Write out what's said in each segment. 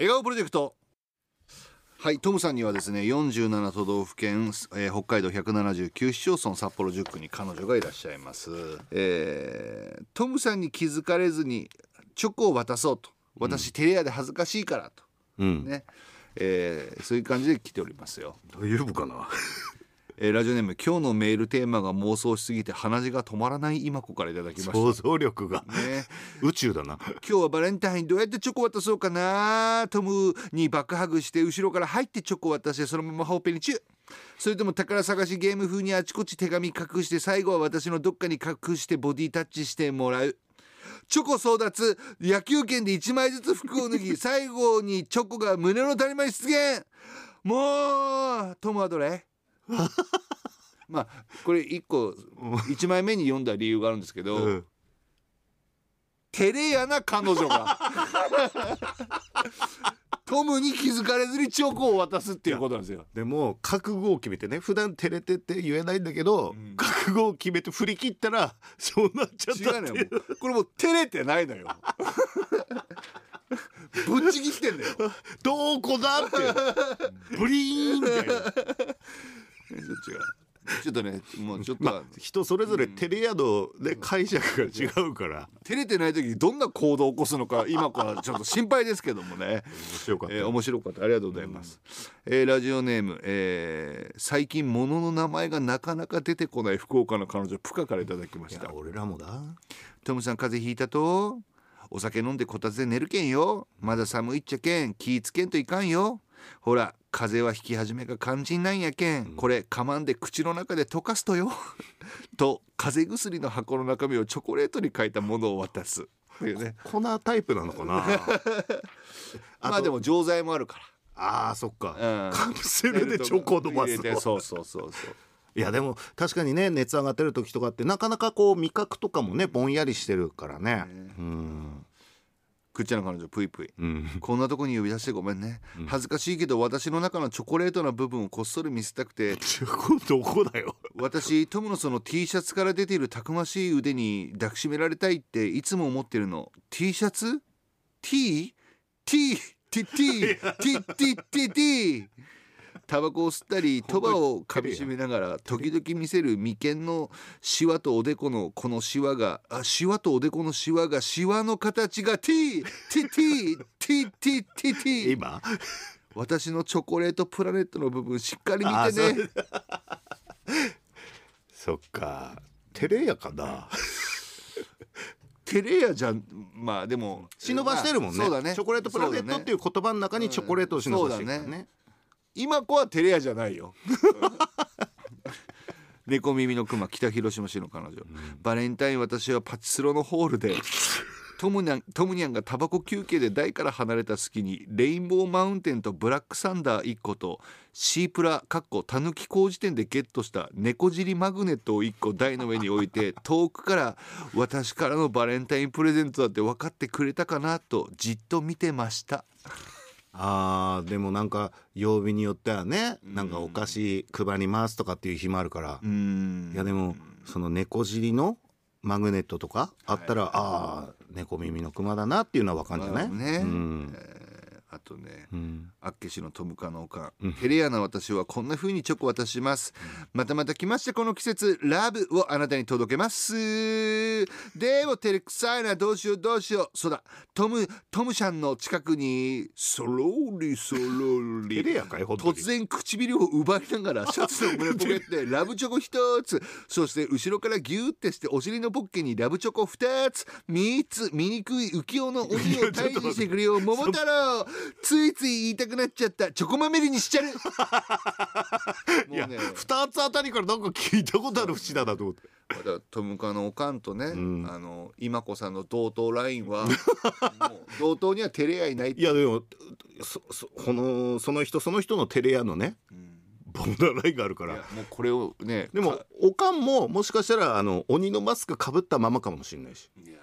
笑顔プロジェクト。はいトムさんにはですね47都道府県、えー、北海道179市町村札幌10区に彼女がいらっしゃいます、えートムさんに気づかれずにチョコを渡そうと。私、テレアで恥ずかしいからと。うん。ね、えーそういう感じで来ておりますよ、大丈夫かな？えーラジオネーム今日のメールテーマが妄想しすぎて鼻血が止まらない今子からいただきました。想像力が。ね。宇宙だな。今日はバレンタインどうやってチョコ渡そうかなトムにバックハグして後ろから入ってチョコ渡してそのままほっぺにチューそれとも宝探しゲーム風にあちこち手紙隠して最後は私のどっかに隠してボディタッチしてもらう。チョコ争奪野球拳で1枚ずつ服を脱ぎ 最後にチョコが胸の谷間に出現。もうトムはどれ？まあこれ1個1枚目に読んだ理由があるんですけど、うん。照れやな彼女が。トムに気づかれずにチョコを渡すっていうことなんですよ。でも覚悟を決めてね普段照れてって言えないんだけど、ん。覚悟を決めて振り切ったらそうなっちゃった違うのよ。もうこれもう照れてないのよ。ぶっちぎってんだよ。どこだって。ブリーンみたいなちょっと違うちょっとねもうちょっと、まあ人それぞれ照れ宿で解釈が違うから。照れてない時にどんな行動を起こすのか今からちょっと心配ですけどもね。面白かった、えー面白かった。ありがとうございます、えーラジオネーム、えー最近物の名前がなかなか出てこない福岡の彼女プカからいただきました。いや俺らもだ。トムさん風邪ひいたと？お酒飲んでこたつで寝るけんよ。まだ寒いっちゃけん。気ぃつけんといかんよ。ほら風邪は引き始めが肝心なんやけんこれかまんで口の中で溶かすとよ。と風邪薬の箱の中身をチョコレートに書いたものを渡す。というね。粉タイプなのかな？まあでも錠剤もあるかあーそっか、カプセルでチョコを飲ま入すれて そうそうそうそう。いやでも確かにね熱上がってる時とかってなかなかこう味覚とかもねぼんやりしてるからね。うんくっちゃんの彼女ぷいぷい。うん。こんなとこに呼び出してごめんね、恥ずかしいけど私の中のチョコレートな部分をこっそり見せたくて。チョコどこだよ。私トムのその T シャツから出ているたくましい腕に抱きしめられたいっていつも思ってるの。T シャツ ?T? タバコを吸ったり鳥羽をかみしめながら時々見せる眉間のシワとおでこのこのシワがあシワとおでこのシワがシワの形が T! T! T! T! T! T! T! 今？私のチョコレートプラネットの部分しっかり見あてね そっか照れやかな？テレやじゃんまあでも忍ばしてるもんね,、まあそうだねチョコレートプラネットっていう言葉の中にチョコレートを忍ばしてるからね,、そうだ今子はテレやじゃないよ。猫耳のクマ北広島市の彼女、バレンタイン私はパチスロのホールでトムニャントムニャンがタバコ休憩で台から離れた隙にレインボーマウンテンとブラックサンダー1個とシープラかっこたぬき工事店でゲットした猫尻マグネットを1個台の上に置いて 遠くから私からのバレンタインプレゼントだって分かってくれたかなとじっと見てましたあーでもなんか曜日によってはねなんかお菓子配りますとかっていう日もあるから、いやでもその猫尻のマグネットとかあったら、ああ猫耳のクマだなっていうのはわかるんじゃない、まあね。うんあとね、うん。あっけしのトムカのおかん、テレアな私はこんな風にチョコを渡します、またまた来ましたこの季節ラブをあなたに届けます。でも照れくさいな。どうしようどうしよう。そうだ。トムトムシャンの近くにそろりそろ照れり突然唇を奪いながら シャツの胸ポケットでラブチョコ一つ。そして後ろからギューってしてお尻のポッケにラブチョコ二つ。三つ醜い浮世の鬼を退治してくれよ桃太郎 ついつい言いたくなっちゃった。チョコまみれにしちゃる いやもうね。2つあたりからなんか聞いたことある節だなと思って。だからトムカのおかんとね、ん。あの今子さんの同等ラインは 同等には照れ合いないいやでもそそこのその人その人のテレ屋のね。ボーダーラインがあるから。もうこれをねでもかおかんももしかしたらあの鬼のマスクかぶったままかもしれないし、いや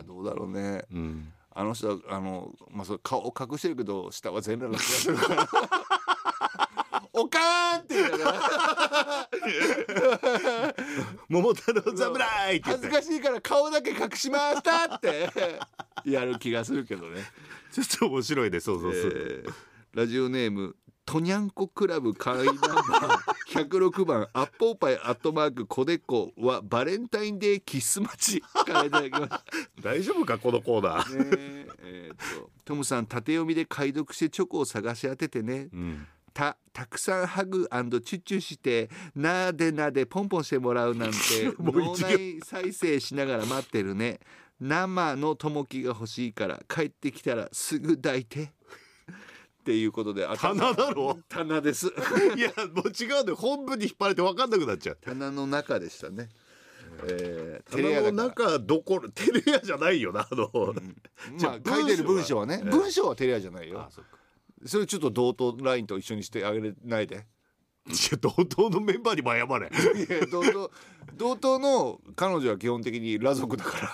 ー、どうだろうね。うん、あの人はあの、まあ、それ顔を隠してるけど下は全裸な気がする。か らおかーんって言いながら。桃太郎侍って恥ずかしいから顔だけ隠しましたって。やる気がするけどね、ちょっと面白いねそうそうそう、えーラジオネームとにゃんこクラブ会員ナンバー106番アッポーパイアットマークコデコはバレンタインデーキス待ちからいただきました 大丈夫かこのコーナー、ねえーと。トムさん縦読みで解読してチョコを探し当ててね。うん、たたくさんハグチュッチュしてなでなでポンポンしてもらうなんて もう脳内再生しながら待ってるね。生のともきが欲しいから帰ってきたらすぐ抱いてっていうことで頭棚だろ？棚です。いやもう違うんだよ。本部に引っ張られて分かんなくなっちゃう。棚の中でしたね、えー、テ棚の中どころテレ屋じゃないよなあの、じゃまああ書いてる文章はね。文章は。ええ文章はテレアじゃないよ。あそれちょっと同等ラインと一緒にしてあげれないで。いや同等のメンバーにも謝れ。いや同等同等の彼女は基本的に裸族だから。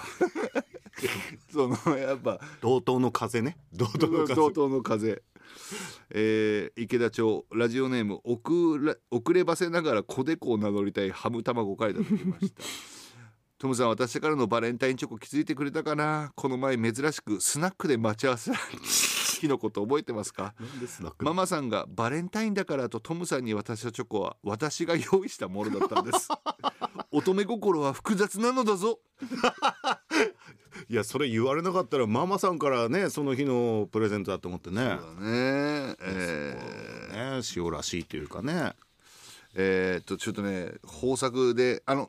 そのやっぱ。同等の風ね。同等の風。同等の風 えー池田町ラジオネーム遅れ遅ればせながら子猫を名乗りたいハム卵からいただきました。トムさん私からのバレンタインチョコ気づいてくれたかな？この前珍しくスナックで待ち合わせた日のこと覚えてますか？ママさんがバレンタインだからとトムさんに渡したチョコは私が用意したものだったんです。乙女心は複雑なのだぞいやそれ言われなかったらママさんからねその日のプレゼントだと思ってね。そうだね。えー。ね塩らしいというかね。えーっとちょっとね豊作であの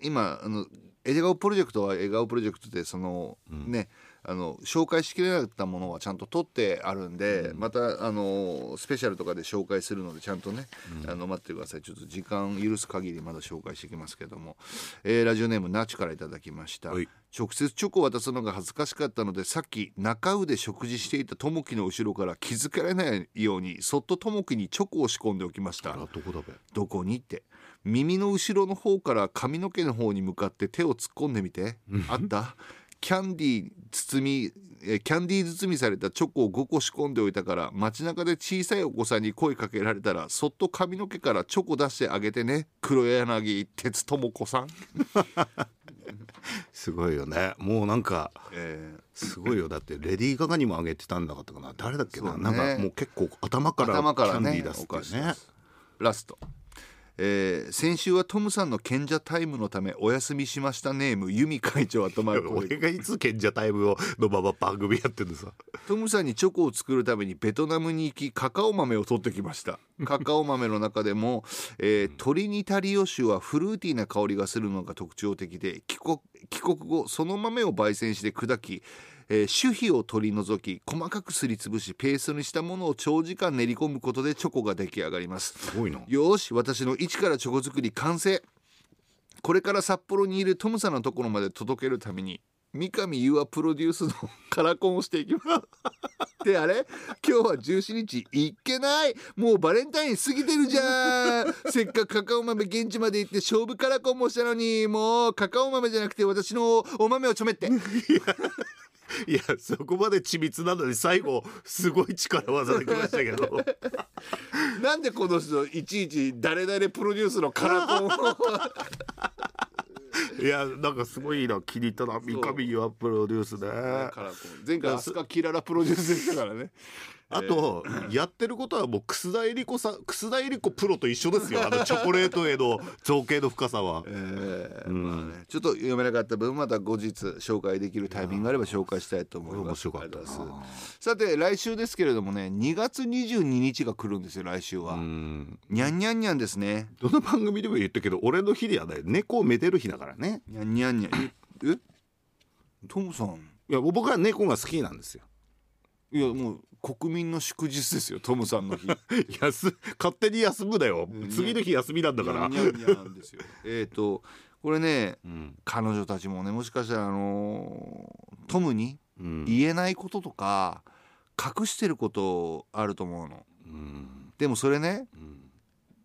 今あの笑顔プロジェクトは笑顔プロジェクトでその、ねあの紹介しきれなかったものはちゃんと取ってあるんで、またあのスペシャルとかで紹介するのでちゃんとね、あの待ってください。ちょっと時間許す限りまだ紹介していきますけども、えーラジオネームナチからいただきました、はい。直接チョコを渡すのが恥ずかしかったのでさっき中腕食事していたともきの後ろから気づかれないようにそっとともきにチョコを仕込んでおきました。あらどこだべ？どこにって。耳の後ろの方から髪の毛の方に向かって手を突っ込んでみて。あった？キャンディー包みえーキャンディー包みされたチョコを5個仕込んでおいたから街中で小さいお子さんに声かけられたらそっと髪の毛からチョコ出してあげてね。黒柳哲智子さん、すごいよね。もうなんかえすごいよ。だってレディー・ガガにもあげてたんだかったかな。誰だっけな、ね。なんかもう結構頭からキャンデねィー出すってね。ラスト、えー先週はトムさんの賢者タイムのためお休みしましたネームユミ会長頭俺がいつ賢者タイムをのまま番組やってんのさ。トムさんにチョコを作るためにベトナムに行きカカオ豆を取ってきました。カカオ豆の中でも、えートリニタリオ種はフルーティーな香りがするのが特徴的で帰国帰国後その豆を焙煎して砕き、えー種皮を取り除き細かくすりつぶしペーストにしたものを長時間練り込むことでチョコが出来上がります。すごいな。よーし私の一からチョコ作り完成。これから札幌にいるトムさんのところまで届けるために三上優愛プロデュースのカラコンをしていきます。であれ？今日は17日いっけない。もうバレンタイン過ぎてるじゃん。せっかくカカオ豆現地まで行って勝負カラコンもしたのにもうカカオ豆じゃなくて私のお豆をちょめって いやそこまで緻密なのに最後すごい力技できましたけど。なんでこの人いちいち誰々プロデュースのカラコンを。いやなんかすごいな気に入ったな三上優愛プロデュースね。カラコン。前回アスカキララプロデュースでしたからねあと、やってることはもう楠田絵理子さん楠田絵理子プロと一緒ですよ。あの チョコレートへの造形の深さは。えーまあね、ちょっと読めなかった分また後日紹介できるタイミングがあれば紹介したいと思います。さて来週ですけれどもね2月22日が来るんですよ来週は、うん。にゃんにゃんにゃんですね。どの番組でも言ったけど俺の日ではない猫をめでる日だからね。にゃんにゃんにゃんええトムさん。いや僕は猫が好きなんですよ。いやもう国民の祝日ですよトムさんの日。休勝手に休むだよ。ん。次の日休みなんだから。えっとこれねうん。彼女たちもねもしかしたらあのートムにうん。言えないこととか隠してることあると思うの。うん。でもそれねうん。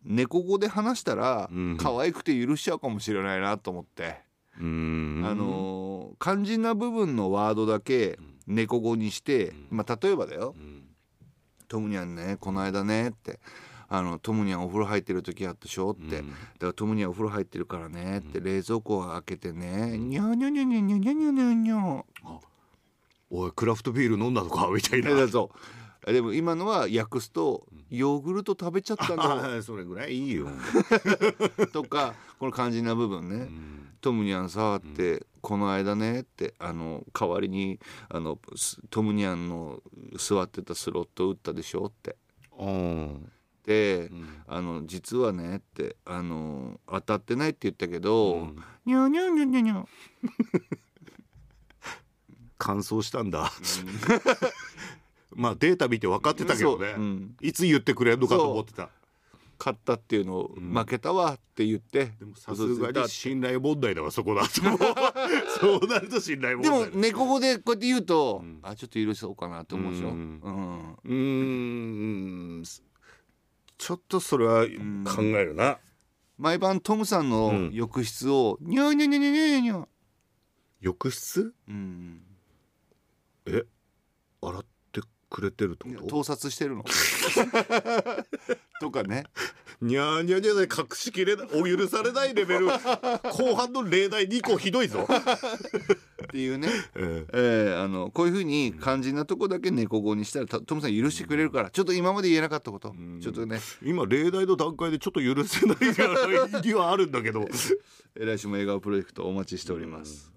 猫語で話したらうん。可愛くて許しちゃうかもしれないなと思って、うん。あのー肝心な部分のワードだけ猫語にして、まあ例えばだよ。うん「トムニャンねこの間ね」ってあのトムニャンお風呂入ってる時あったでしょって、うん。だからトムニャンお風呂入ってるからねって、冷蔵庫を開けてね、にゃにゃにゃにゃにゃにゃにゃにゃにゃおいクラフトビール飲んだのか？みたいな。でも今のは訳すとヨーグルト食べちゃったの。あ それぐらいいいよ、とかこの肝心な部分ね、トムニャンさって、この間ねってあの代わりにあのすトムニャンの座ってたスロット打ったでしょって。うん。で、ん。あの実はねってあの当たってないって言ったけど、うん。にゃにゃにゃにゃにゃ乾燥したんだ、まあデータ見て分かってたけどね、う。ん。いつ言ってくれるのかと思ってた勝ったっていうのを、ん。負けたわって言ってでもさすがに信頼問題だわそこだと。そうなると信頼問でも題猫語でこうやって言うと、ん。あちょっと許そうかなと思うでしょ、ううん。ちょっとそれは考えるな、毎晩トムさんのうん。浴室をニャーニャニャニャニャニャ浴室？うん。え？洗ってくれてるってこと？盗撮してるの？とかね。にゃーにゃーにゃーで隠しきれないお許されないレベル後半の例題2個ひどいぞ、っていうね。ええ。ー、あのこういうふうに肝心なとこだけ猫語にしたらたトムさん許してくれるからちょっと今まで言えなかったこと。ちょっとね。今例題の段階でちょっと許せない意義はあるんだけど。来週も笑顔プロジェクトお待ちしております。